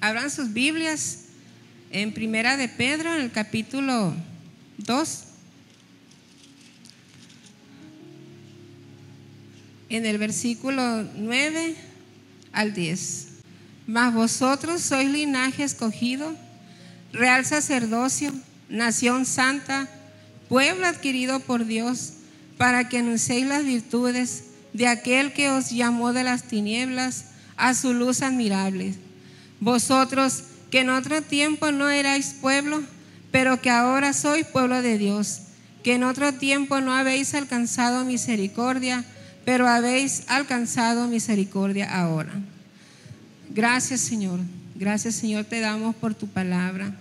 Abran sus Biblias en Primera de Pedro, en el capítulo 2. En el versículo 9 al 10. Mas vosotros sois linaje escogido, real sacerdocio, nación santa, pueblo adquirido por Dios, para que anunciéis las virtudes de aquel que os llamó de las tinieblas a su luz admirable. Vosotros que en otro tiempo no erais pueblo, pero que ahora sois pueblo de Dios, que en otro tiempo no habéis alcanzado misericordia, pero habéis alcanzado misericordia ahora. Gracias Señor, gracias Señor te damos por tu palabra.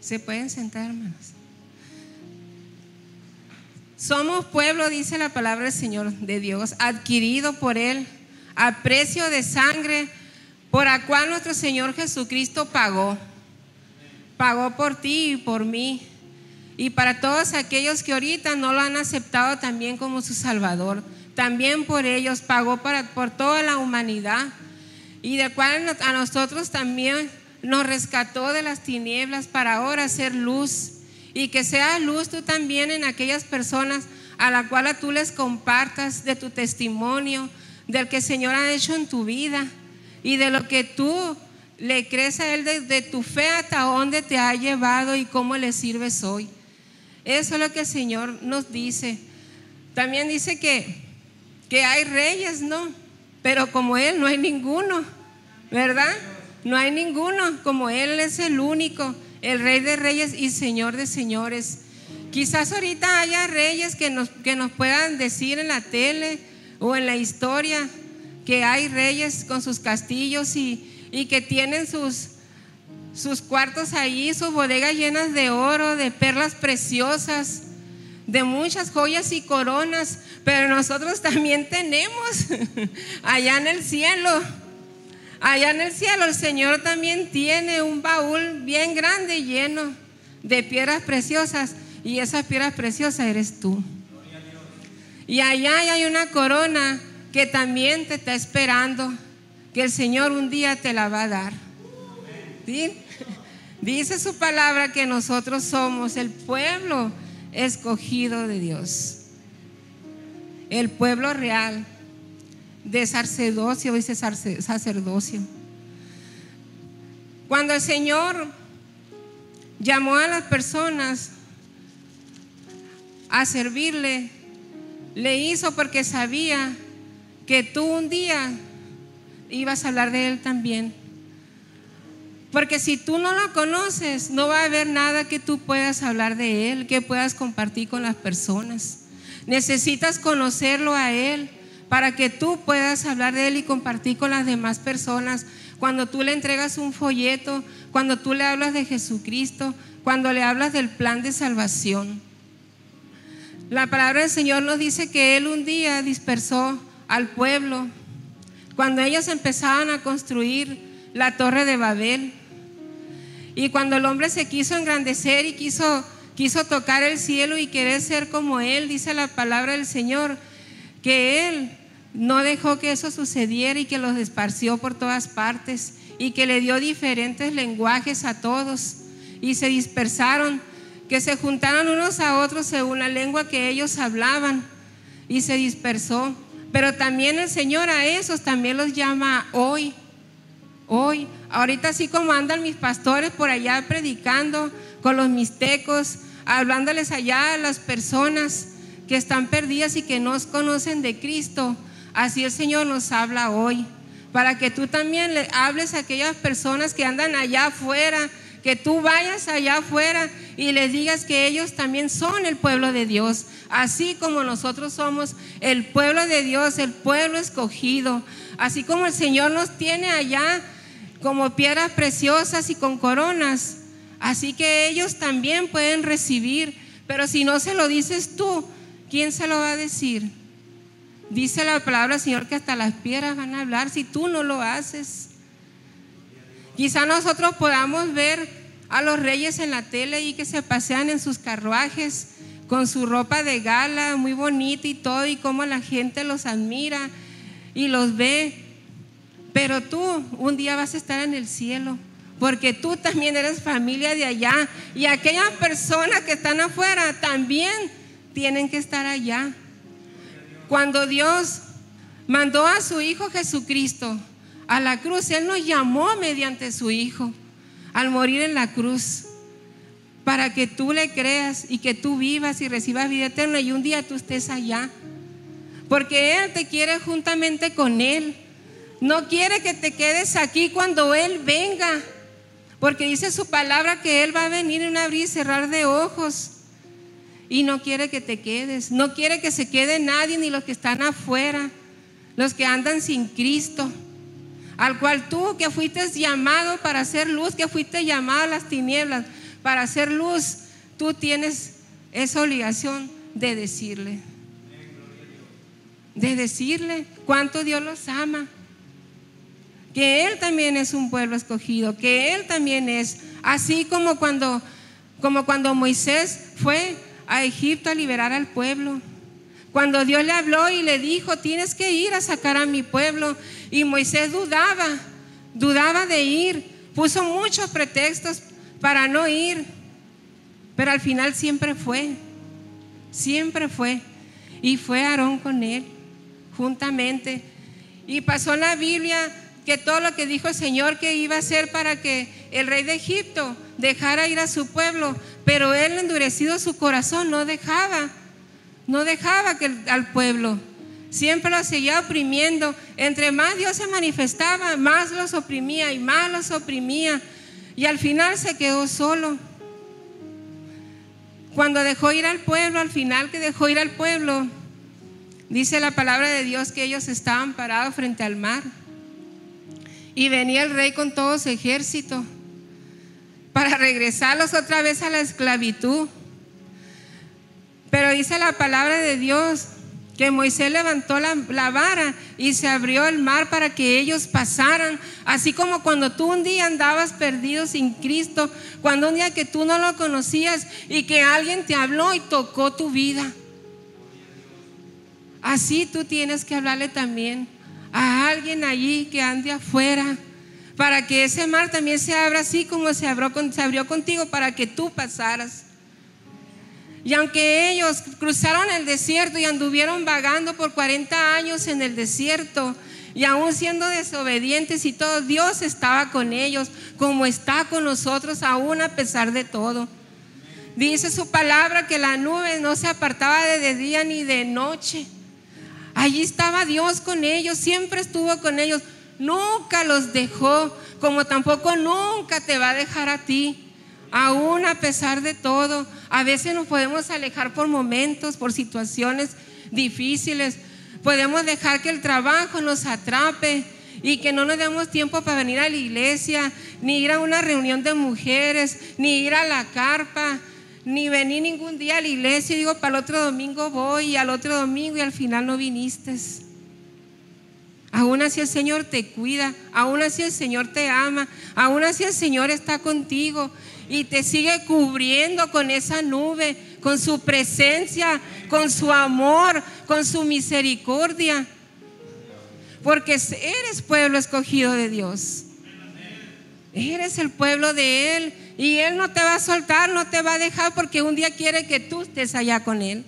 ¿Se pueden sentar, hermanos? Somos pueblo, dice la palabra del Señor de Dios, adquirido por Él a precio de sangre, por la cual nuestro Señor Jesucristo pagó. Pagó por ti y por mí. Y para todos aquellos que ahorita no lo han aceptado también como su Salvador. También por ellos pagó para, por toda la humanidad. Y de cual a nosotros también nos rescató de las tinieblas para ahora ser luz y que sea luz tú también en aquellas personas a la cual tú les compartas de tu testimonio, del que el Señor ha hecho en tu vida y de lo que tú le crees a Él de, tu fe hasta dónde te ha llevado y cómo le sirves hoy. Eso es lo que el Señor nos dice. También dice que, que hay reyes, ¿no? Pero como Él no hay ninguno, ¿verdad? No hay ninguno, como Él es el único el Rey de Reyes y Señor de Señores. Quizás ahorita haya reyes que nos, que nos puedan decir en la tele o en la historia que hay reyes con sus castillos y, que tienen sus, sus cuartos ahí, sus bodegas llenas de oro, de perlas preciosas, de muchas joyas y coronas, pero nosotros también tenemos allá en el cielo Allá en el cielo el Señor también tiene un baúl bien grande lleno de piedras preciosas y esas piedras preciosas eres tú. Y allá hay una corona que también te está esperando, que el Señor un día te la va a dar. Dice su palabra que nosotros somos el pueblo escogido de Dios, el pueblo real de sacerdocio, dice sacerdocio. Cuando el Señor llamó a las personas a servirle, le hizo porque sabía que tú un día ibas a hablar de Él también. Porque si tú no lo conoces, no va a haber nada que tú puedas hablar de Él, que puedas compartir con las personas. Necesitas conocerlo a Él para que tú puedas hablar de Él y compartir con las demás personas. Cuando tú le entregas un folleto, cuando tú le hablas de Jesucristo, cuando le hablas del plan de salvación. La palabra del Señor nos dice que Él un día dispersó al pueblo cuando ellos empezaban a construir la torre de Babel. Y cuando el hombre se quiso engrandecer y quiso, quiso tocar el cielo y querer ser como Él, dice la palabra del Señor, que Él no dejó que eso sucediera y que los esparció por todas partes y que le dio diferentes lenguajes a todos y se dispersaron, que se juntaron unos a otros según la lengua que ellos hablaban y se dispersó. Pero también el Señor a esos también los llama hoy, hoy. Ahorita así como andan mis pastores por allá predicando con los mixtecos, hablándoles allá a las personas que están perdidas y que no conocen de Cristo Así el Señor nos habla hoy, para que tú también le hables a aquellas personas que andan allá afuera, que tú vayas allá afuera y les digas que ellos también son el pueblo de Dios, así como nosotros somos el pueblo de Dios, el pueblo escogido, así como el Señor nos tiene allá como piedras preciosas y con coronas, así que ellos también pueden recibir, pero si no se lo dices tú, ¿quién se lo va a decir? Dice la palabra Señor que hasta las piedras van a hablar si tú no lo haces. Quizá nosotros podamos ver a los reyes en la tele y que se pasean en sus carruajes con su ropa de gala muy bonita y todo y cómo la gente los admira y los ve. Pero tú un día vas a estar en el cielo, porque tú también eres familia de allá. Y aquellas personas que están afuera también tienen que estar allá. Cuando Dios mandó a su Hijo Jesucristo a la cruz, Él nos llamó mediante su Hijo al morir en la cruz para que tú le creas y que tú vivas y recibas vida eterna y un día tú estés allá. Porque Él te quiere juntamente con Él. No quiere que te quedes aquí cuando Él venga. Porque dice su palabra que Él va a venir en un abrir y cerrar de ojos. Y no quiere que te quedes. No quiere que se quede nadie, ni los que están afuera. Los que andan sin Cristo. Al cual tú que fuiste llamado para hacer luz, que fuiste llamado a las tinieblas para hacer luz, tú tienes esa obligación de decirle. De decirle cuánto Dios los ama. Que Él también es un pueblo escogido, que Él también es, así como cuando, como cuando Moisés fue a Egipto a liberar al pueblo. Cuando Dios le habló y le dijo, tienes que ir a sacar a mi pueblo. Y Moisés dudaba, dudaba de ir, puso muchos pretextos para no ir, pero al final siempre fue, siempre fue. Y fue Aarón con él, juntamente. Y pasó en la Biblia que todo lo que dijo el Señor que iba a hacer para que el rey de Egipto dejara ir a su pueblo, pero él endurecido su corazón, no dejaba, no dejaba que al pueblo. Siempre lo seguía oprimiendo. Entre más Dios se manifestaba, más los oprimía y más los oprimía. Y al final se quedó solo. Cuando dejó ir al pueblo, al final que dejó ir al pueblo, dice la palabra de Dios que ellos estaban parados frente al mar. Y venía el rey con todo su ejército para regresarlos otra vez a la esclavitud. Pero dice la palabra de Dios que Moisés levantó la, vara y se abrió el mar para que ellos pasaran, así como cuando tú un día andabas perdido sin Cristo, cuando un día que tú no lo conocías y que alguien te habló y tocó tu vida. Así tú tienes que hablarle también a alguien allí que ande afuera, para que ese mar también se abra así como se abrió, contigo, para que tú pasaras. Y aunque ellos cruzaron el desierto y anduvieron vagando por 40 años en el desierto, y aún siendo desobedientes y todo, Dios estaba con ellos, como está con nosotros aún a pesar de todo. Dice su palabra que la nube no se apartaba de día ni de noche. Allí estaba Dios con ellos, siempre estuvo con ellos, nunca los dejó, como tampoco nunca te va a dejar a ti aún a pesar de todo. A veces nos podemos alejar por momentos, por situaciones difíciles. Podemos dejar que el trabajo nos atrape y que no nos demos tiempo para venir a la iglesia, ni ir a una reunión de mujeres, ni ir a la carpa, ni venir ningún día a la iglesia digo, para el otro domingo voy y al otro domingo y al final no viniste. Aún así el Señor te cuida, aún así el Señor te ama, aún así el Señor está contigo y te sigue cubriendo con esa nube, con su presencia, con su amor, con su misericordia. Porque eres pueblo escogido de Dios. Eres el pueblo de Él y Él no te va a soltar, no te va a dejar porque un día quiere que tú estés allá con Él.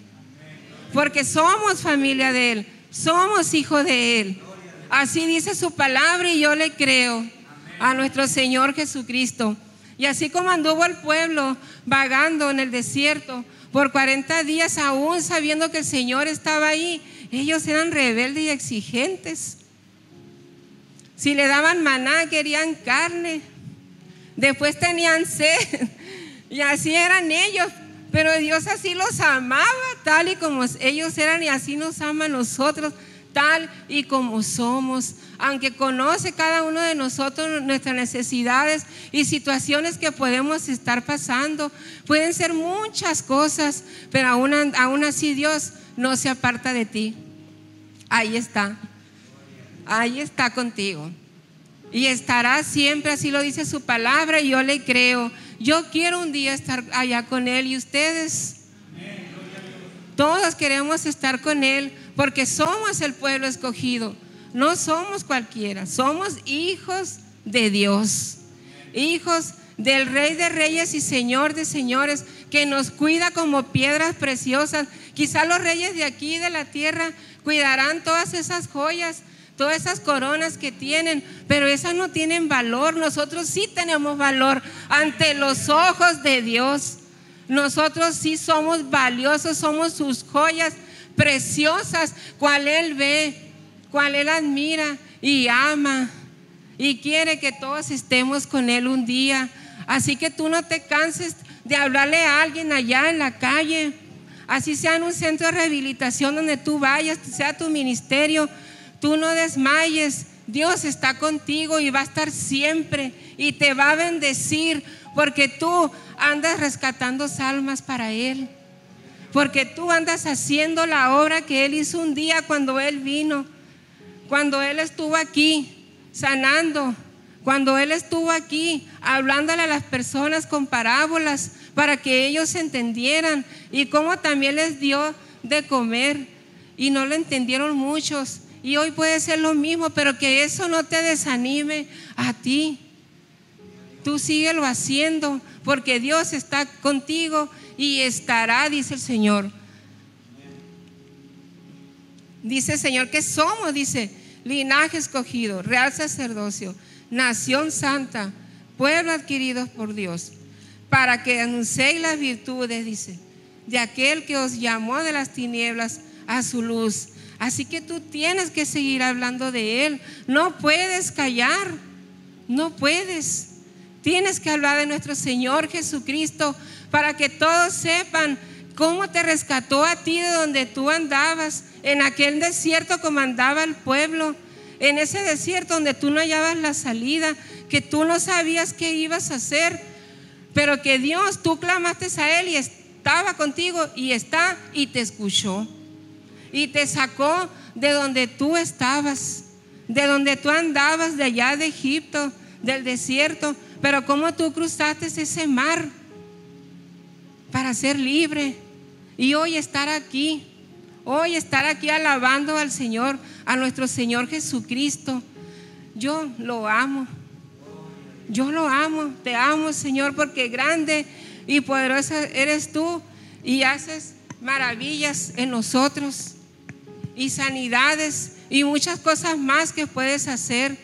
Porque somos familia de Él, somos hijos de Él. Así dice su palabra y yo le creo a nuestro Señor Jesucristo. Y así como anduvo el pueblo vagando en el desierto por 40 días, aún sabiendo que el Señor estaba ahí, ellos eran rebeldes y exigentes. Si le daban maná, querían carne. Después tenían sed. Y así eran ellos. Pero Dios así los amaba, tal y como ellos eran, y así nos ama a nosotros tal y como somos, aunque conoce cada uno de nosotros nuestras necesidades y situaciones que podemos estar pasando. Pueden ser muchas cosas, pero aún, aún así Dios no se aparta de ti. Ahí está, ahí está contigo. Y estará siempre, así lo dice su palabra, y yo le creo. Yo quiero un día estar allá con Él y ustedes. Todos queremos estar con Él porque somos el pueblo escogido, no somos cualquiera, somos hijos de Dios, hijos del Rey de Reyes y Señor de Señores, que nos cuida como piedras preciosas. Quizá los reyes de aquí, de la tierra, cuidarán todas esas joyas, todas esas coronas que tienen, pero esas no tienen valor. Nosotros sí tenemos valor ante los ojos de Dios. Nosotros sí somos valiosos, somos sus joyas preciosas, cual Él ve, cual Él admira y ama y quiere que todos estemos con Él un día. Así que tú no te canses de hablarle a alguien allá en la calle, así sea en un centro de rehabilitación donde tú vayas, sea tu ministerio, tú no desmayes. Dios está contigo y va a estar siempre y te va a bendecir porque tú andas rescatando almas para Él. Porque tú andas haciendo la obra que Él hizo un día cuando Él vino, cuando Él estuvo aquí sanando, cuando Él estuvo aquí hablándole a las personas con parábolas para que ellos entendieran y cómo también les dio de comer y no lo entendieron muchos. Y hoy puede ser lo mismo, pero que eso no te desanime a ti. Tú síguelo haciendo porque Dios está contigo y estará, dice el Señor. Dice el Señor que somos, dice, linaje escogido, real sacerdocio, nación santa, pueblo adquirido por Dios, para que anunciéis las virtudes, dice, de aquel que os llamó de las tinieblas a su luz. Así que tú tienes que seguir hablando de Él. No puedes callar, no puedes. Tienes que hablar de nuestro Señor Jesucristo para que todos sepan cómo te rescató a ti de donde tú andabas, en aquel desierto como andaba el pueblo, en ese desierto donde tú no hallabas la salida, que tú no sabías qué ibas a hacer, pero que Dios, tú clamaste a Él y estaba contigo y está y te escuchó y te sacó de donde tú estabas, de donde tú andabas, de allá de Egipto, del desierto. Pero ¿cómo tú cruzaste ese mar para ser libre? Y hoy estar aquí, hoy estar aquí alabando al Señor, a nuestro Señor Jesucristo. Yo lo amo. Yo lo amo, te amo Señor, porque grande y poderosa eres tú y haces maravillas en nosotros y sanidades y muchas cosas más que puedes hacer.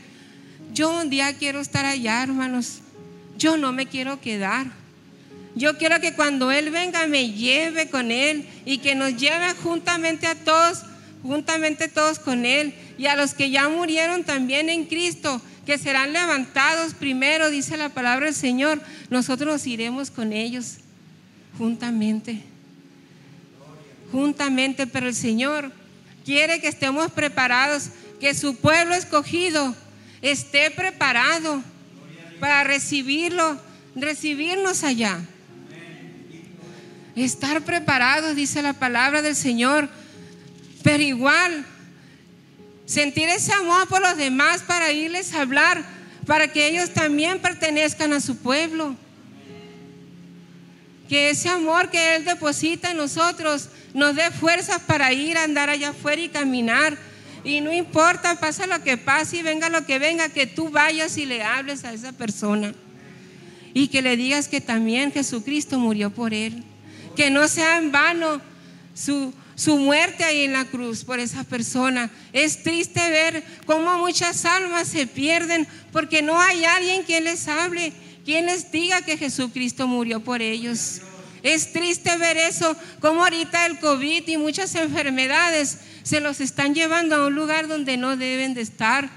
Yo un día quiero estar allá, hermanos yo no me quiero quedar. Yo quiero que cuando Él venga me lleve con Él y que nos lleve juntamente a todos, juntamente todos con Él y a los que ya murieron también en Cristo, que serán levantados primero, dice la palabra del Señor. Nosotros nos iremos con ellos juntamente, juntamente, pero el Señor quiere que estemos preparados, que su pueblo escogido esté preparado para recibirlo, recibirnos allá. Estar preparados, dice la palabra del Señor, pero igual sentir ese amor por los demás para irles a hablar, para que ellos también pertenezcan a su pueblo. Que ese amor que Él deposita en nosotros nos dé fuerzas para ir a andar allá afuera y caminar y no importa, pasa lo que pase y venga lo que venga, que tú vayas y le hables a esa persona. Y que le digas que también Jesucristo murió por él. Que no sea en vano su, su muerte ahí en la cruz por esa persona. Es triste ver cómo muchas almas se pierden porque no hay alguien que les hable, quien les diga que Jesucristo murió por ellos. Es triste ver eso, como ahorita el COVID y muchas enfermedades se los están llevando a un lugar donde no deben de estar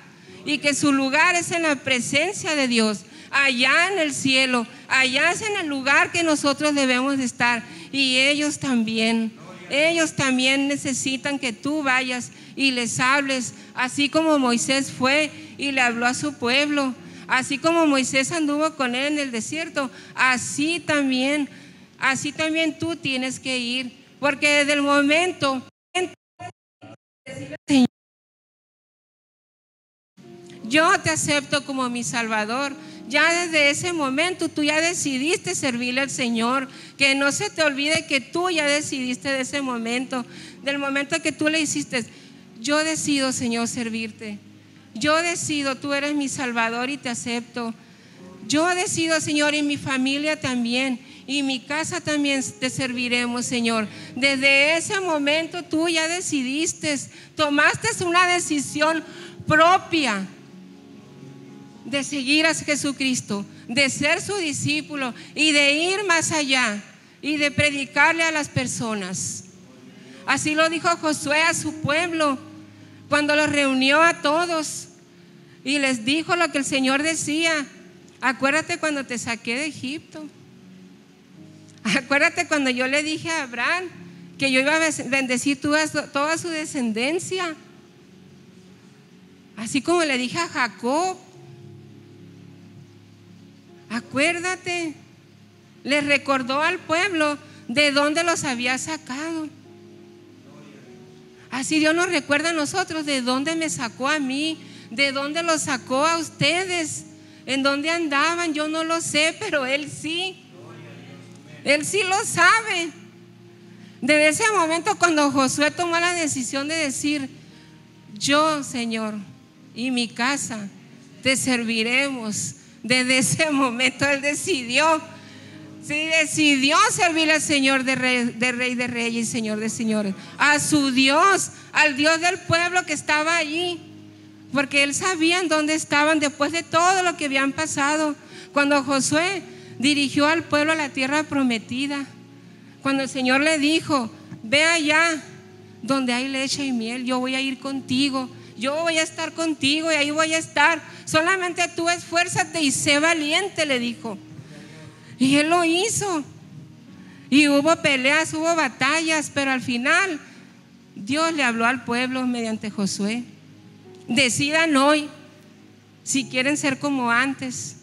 y que su lugar es en la presencia de Dios, allá en el cielo, allá es en el lugar que nosotros debemos de estar y ellos también. Ellos también necesitan que tú vayas y les hables, así como Moisés fue y le habló a su pueblo, así como Moisés anduvo con él en el desierto, así también, así también tú tienes que ir, porque desde el momento yo te acepto como mi Salvador. Ya desde ese momento tú ya decidiste servirle al Señor. Que no se te olvide que tú ya decidiste de ese momento, del momento que tú le hiciste. yo decido, Señor, servirte. Yo decido, tú eres mi Salvador y te acepto. Yo decido, Señor, y mi familia también, y mi casa también te serviremos, Señor. Desde ese momento tú ya decidiste, tomaste una decisión propia de seguir a Jesucristo, de ser su discípulo y de ir más allá y de predicarle a las personas. Así lo dijo Josué a su pueblo cuando los reunió a todos y les dijo lo que el Señor decía. Acuérdate cuando te saqué de Egipto. Acuérdate cuando yo le dije a Abraham que yo iba a bendecir toda, su descendencia. Así como le dije a Jacob. Acuérdate. Le recordó al pueblo de dónde los había sacado. Así Dios nos recuerda a nosotros de dónde me sacó a mí, de dónde los sacó a ustedes, en dónde andaban, yo no lo sé, pero Él sí. Él sí lo sabe. Desde ese momento cuando Josué tomó la decisión de decir, yo, Señor, y mi casa, te serviremos. Desde ese momento Él decidió Sí, decidió servir al Señor de rey, de rey de reyes y Señor de señores. A su Dios, al Dios del pueblo que estaba allí. Porque él sabía en dónde estaban después de todo lo que habían pasado. Cuando Josué dirigió al pueblo a la tierra prometida. Cuando el Señor le dijo, ve allá donde hay leche y miel, yo voy a ir contigo. Yo voy a estar contigo y ahí voy a estar. Solamente tú esfuérzate y sé valiente, le dijo. Y él lo hizo. Y hubo peleas, hubo batallas, pero al final Dios le habló al pueblo mediante Josué. Decidan hoy si quieren ser como antes,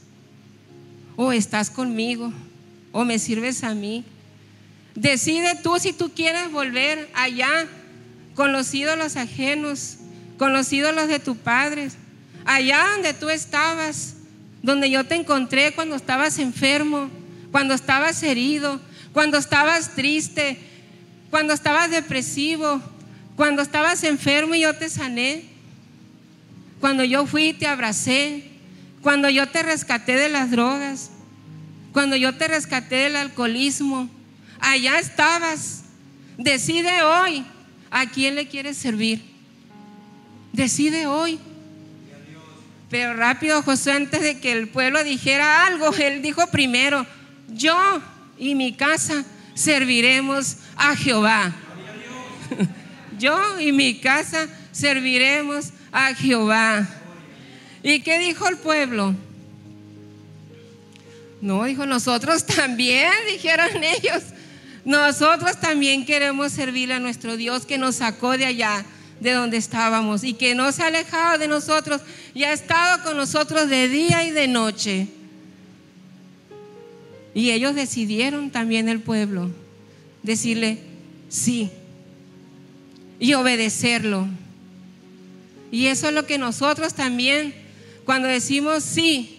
o estás conmigo, o me sirves a mí. Decide tú si tú quieres volver allá con los ídolos ajenos, con los ídolos de tu padre, allá donde tú estabas, donde yo te encontré cuando estabas enfermo, cuando estabas herido, cuando estabas triste, cuando estabas depresivo, cuando estabas enfermo y yo te sané, cuando yo fui y te abracé, cuando yo te rescaté de las drogas, cuando yo te rescaté del alcoholismo, allá estabas. Decide hoy a quién le quieres servir. Decide hoy. Pero rápido José, antes de que el pueblo dijera algo, él dijo primero, yo y mi casa serviremos a Jehová. Yo y mi casa serviremos a Jehová. ¿Y qué dijo el pueblo? No, dijo, nosotros también, dijeron ellos. Nosotros también queremos servir a nuestro Dios que nos sacó de allá, de donde estábamos, y que no se ha alejado de nosotros y ha estado con nosotros de día y de noche. Y ellos decidieron también el pueblo decirle sí y obedecerlo. Y eso es lo que nosotros también, cuando decimos sí,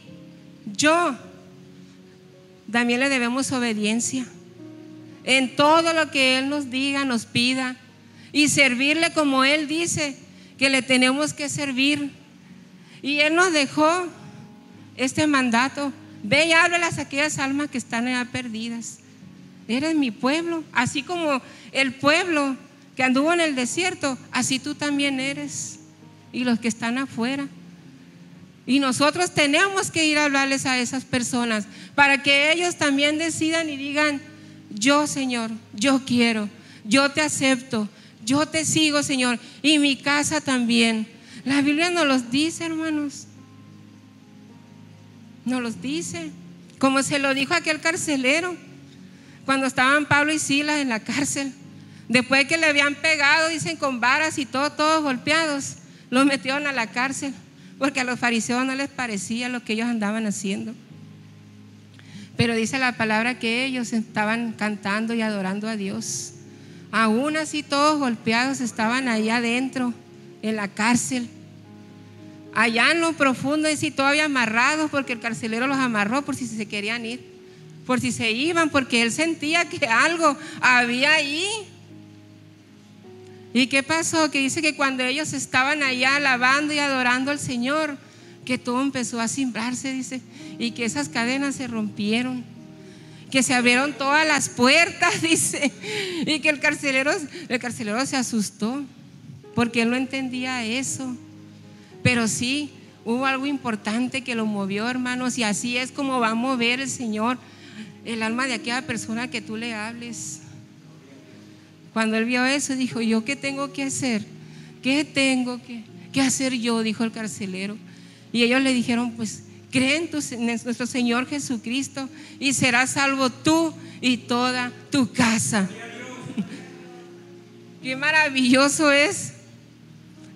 yo, también le debemos obediencia en todo lo que Él nos diga, nos pida, y servirle como Él dice que le tenemos que servir. Y Él nos dejó este mandato Ve y háblalas a aquellas almas que están allá perdidas. Eres mi pueblo, así como el pueblo que anduvo en el desierto, así tú también eres. Y los que están afuera. Y nosotros tenemos que ir a hablarles a esas personas para que ellos también decidan y digan, yo Señor, yo quiero, yo te acepto, yo te sigo Señor, y mi casa también. La Biblia nos los dice, hermanos. No los dice. Como se lo dijo aquel carcelero cuando estaban Pablo y Silas en la cárcel. Después que le habían pegado, dicen, con varas y todo, todos golpeados, los metieron a la cárcel porque a los fariseos no les parecía lo que ellos andaban haciendo. Pero dice la palabra que ellos estaban cantando y adorando a Dios. Aún así todos golpeados estaban allá adentro, en la cárcel allá en lo profundo, y si todavía amarrados, porque el carcelero los amarró por si se querían ir, por si se iban, porque él sentía que algo había ahí. ¿Y qué pasó? Que dice que cuando ellos estaban allá alabando y adorando al Señor, que todo empezó a cimbrarse, dice, y que esas cadenas se rompieron, que se abrieron todas las puertas, dice, y que el carcelero, el carcelero se asustó, porque él no entendía eso. Pero sí, hubo algo importante que lo movió, hermanos, y así es como va a mover el Señor el alma de aquella persona que tú le hables. Cuando él vio eso, dijo, ¿yo qué tengo que hacer? ¿Qué tengo que, hacer yo? Dijo el carcelero. Y ellos le dijeron, pues cree en, en nuestro Señor Jesucristo y serás salvo tú y toda tu casa. Qué maravilloso es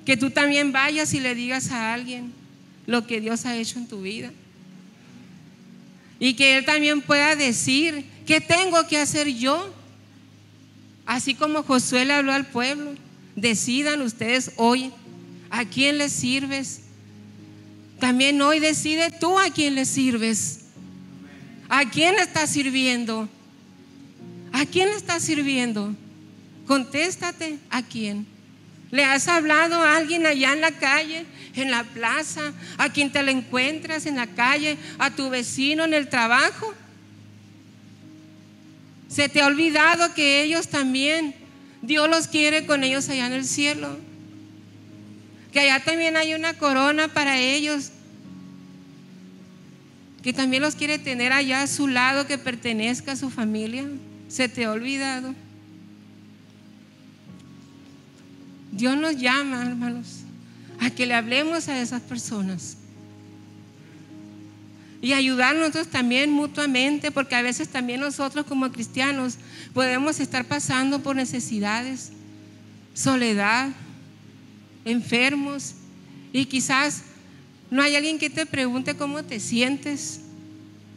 que tú también vayas y le digas a alguien lo que Dios ha hecho en tu vida. Y que Él también pueda decir, ¿qué tengo que hacer yo? Así como Josué le habló al pueblo, decidan ustedes hoy a quién les sirves. También hoy decide tú a quién le sirves. ¿A quién estás sirviendo? ¿A quién le estás sirviendo? Contéstate, ¿a quién? ¿Le has hablado a alguien allá en la calle, en la plaza, a quien te lo encuentras en la calle, a tu vecino en el trabajo? Se te ha olvidado que ellos también, Dios los quiere con ellos allá en el cielo. Que allá también hay una corona para ellos. Que también los quiere tener allá a su lado, que pertenezca a su familia. Se te ha olvidado. Dios nos llama, hermanos, a que le hablemos a esas personas y ayudarnos también mutuamente, porque a veces también nosotros como cristianos podemos estar pasando por necesidades, soledad, enfermos, y quizás no hay alguien que te pregunte cómo te sientes,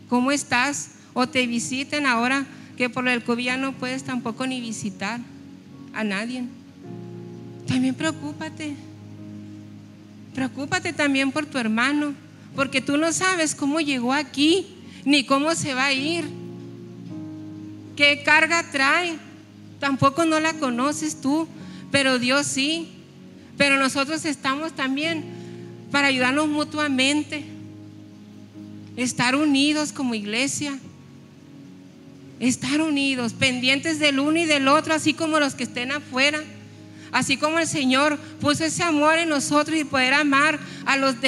cómo estás, o te visiten ahora que por el COVID ya no puedes tampoco ni visitar a nadie. También preocúpate. Preocúpate también por tu hermano porque tú no sabes cómo llegó aquí, ni cómo se va a ir, qué carga trae. Tampoco no la conoces tú, pero Dios sí. Pero nosotros estamos también para ayudarnos mutuamente, estar unidos como iglesia, estar unidos, pendientes del uno y del otro, así como los que estén afuera. Así como el Señor puso ese amor en nosotros y poder amar a los,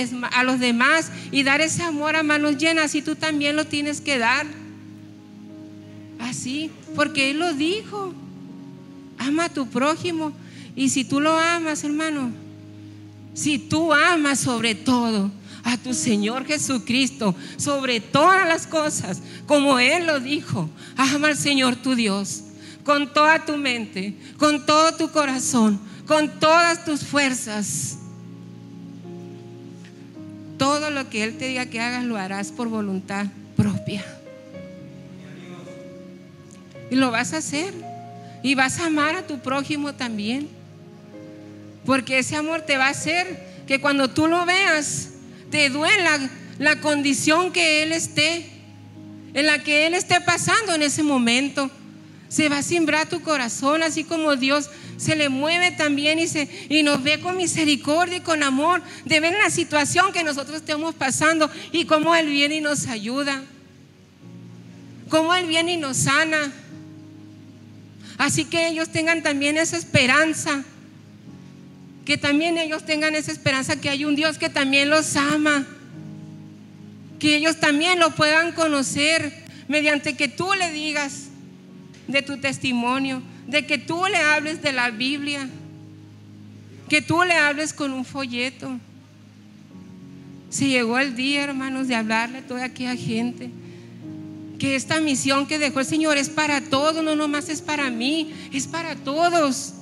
demás y dar ese amor a manos llenas, así tú también lo tienes que dar. Así, porque Él lo dijo. Ama a tu prójimo. Y si tú lo amas, hermano, si tú amas sobre todo a tu Señor Jesucristo, sobre todas las cosas, como Él lo dijo, ama al Señor tu Dios con toda tu mente, con todo tu corazón, con todas tus fuerzas. Todo lo que Él te diga que hagas lo harás por voluntad propia. Y lo vas a hacer. Y vas a amar a tu prójimo también. Porque ese amor te va a hacer que cuando tú lo veas, te duela la condición que Él esté, en la que Él esté pasando en ese momento se va a simbrar tu corazón, así como Dios se le mueve también y, se, y nos ve con misericordia y con amor de ver la situación que nosotros estamos pasando y cómo Él viene y nos ayuda, cómo Él viene y nos sana. Así que ellos tengan también esa esperanza, que también ellos tengan esa esperanza que hay un Dios que también los ama, que ellos también lo puedan conocer mediante que tú le digas, de tu testimonio, de que tú le hables de la Biblia, que tú le hables con un folleto. Si llegó el día, hermanos, de hablarle a toda aquella gente. Que esta misión que dejó el Señor es para todos, no nomás es para mí, es para todos.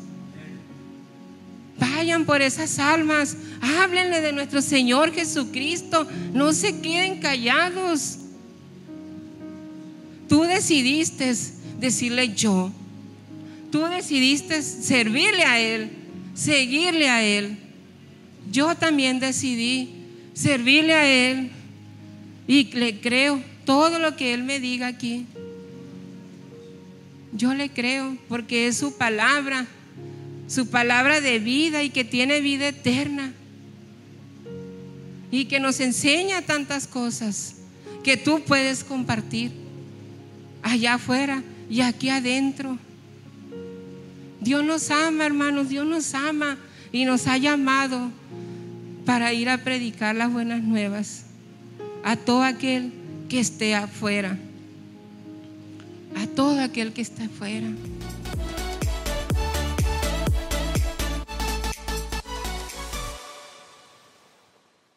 Vayan por esas almas, háblenle de nuestro Señor Jesucristo, no se queden callados. Tú decidiste decirle yo. Tú decidiste servirle a Él, seguirle a Él. Yo también decidí servirle a Él y le creo todo lo que Él me diga aquí. Yo le creo porque es su palabra. Su palabra de vida y que tiene vida eterna. Y que nos enseña tantas cosas que tú puedes compartir allá afuera y aquí adentro. Dios nos ama, hermanos, Dios nos ama y nos ha llamado para ir a predicar las buenas nuevas a todo aquel que esté afuera. A todo aquel que está afuera.